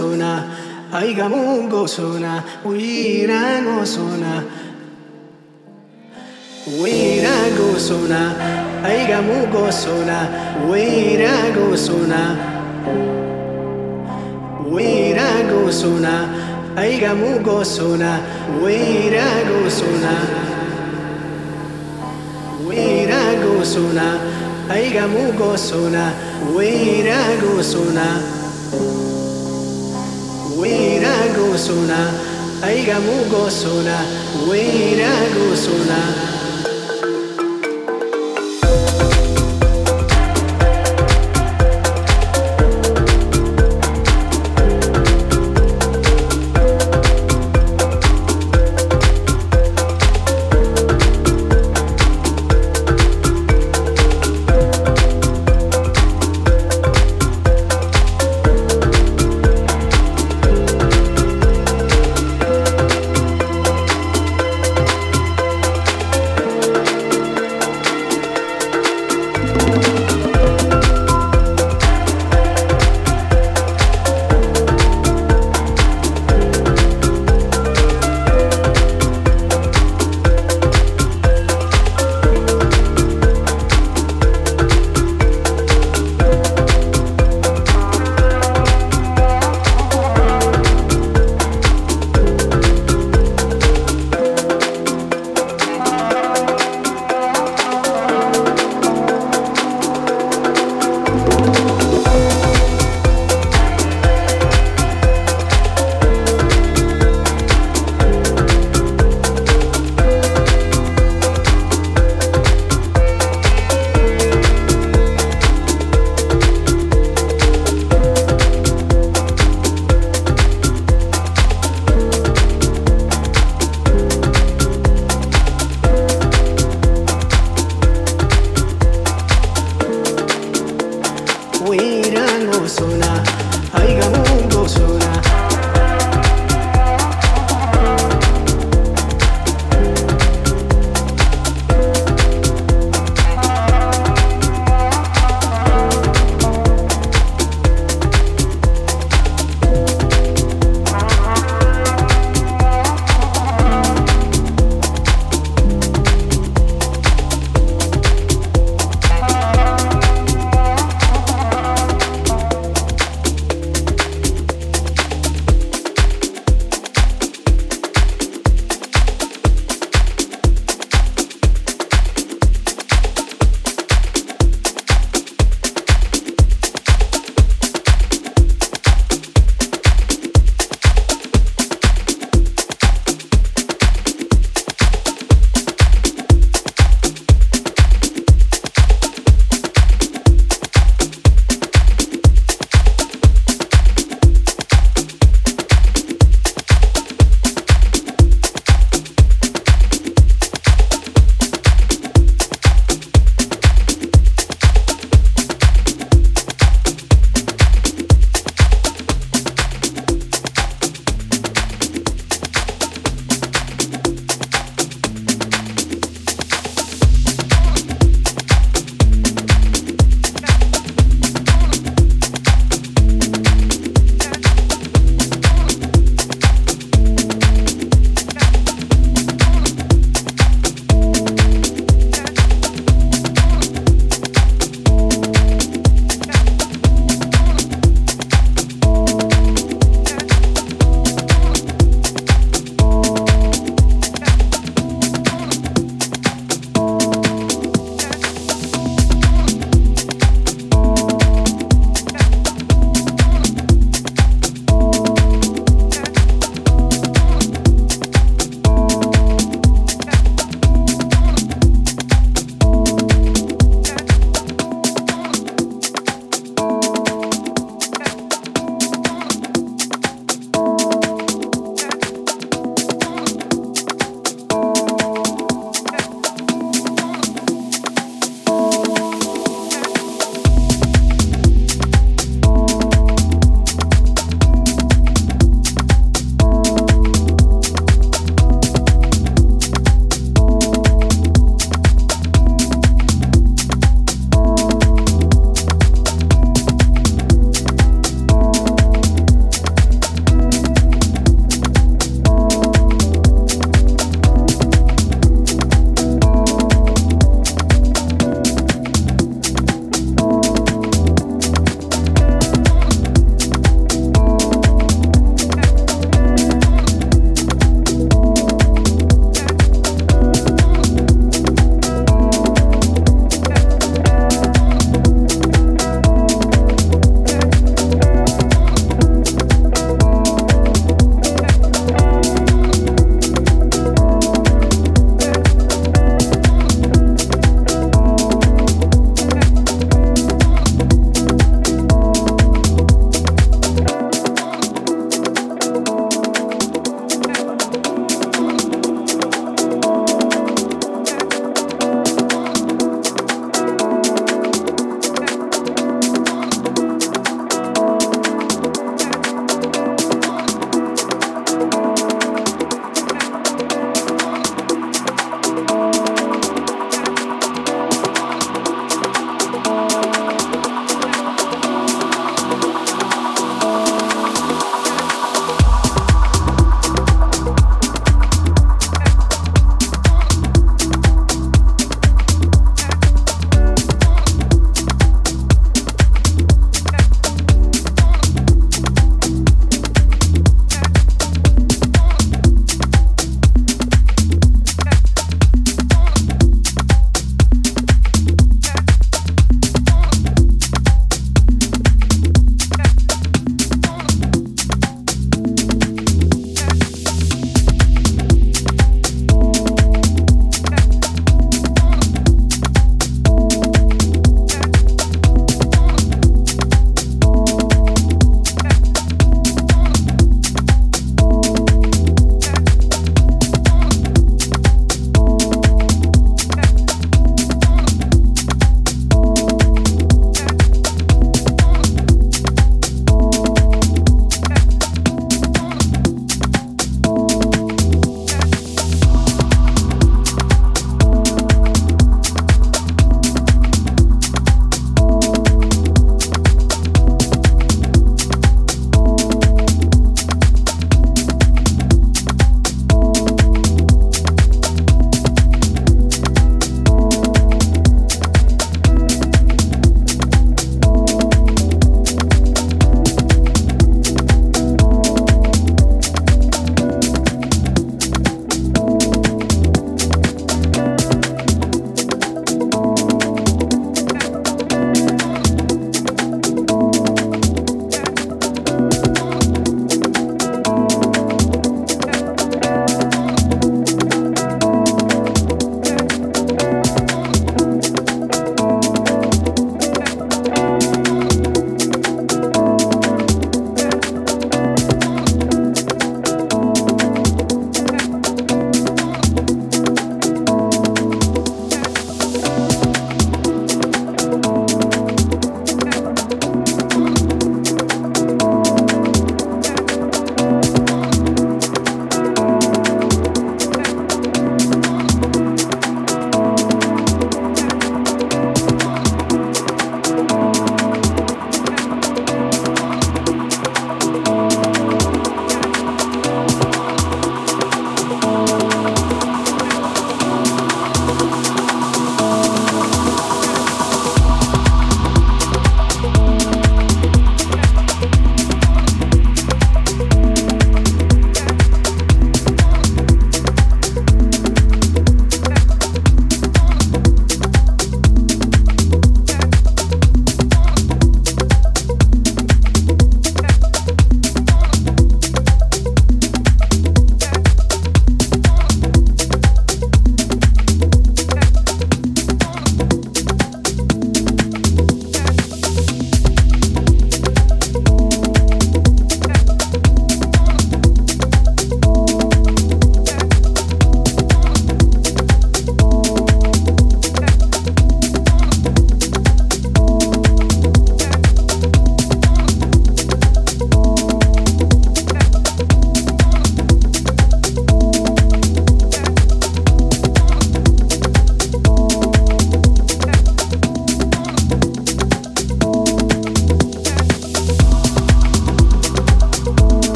Sona, aigamungo sona, uirango sona, uirango sona, aigamungo sona, uirango sona, uirango sona, aigamungo sona, uirango sona. gozona, aigamu gozona, weira gozona. Weira gozona, aigamu gozona, weira gozona.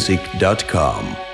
balearicamusic.com.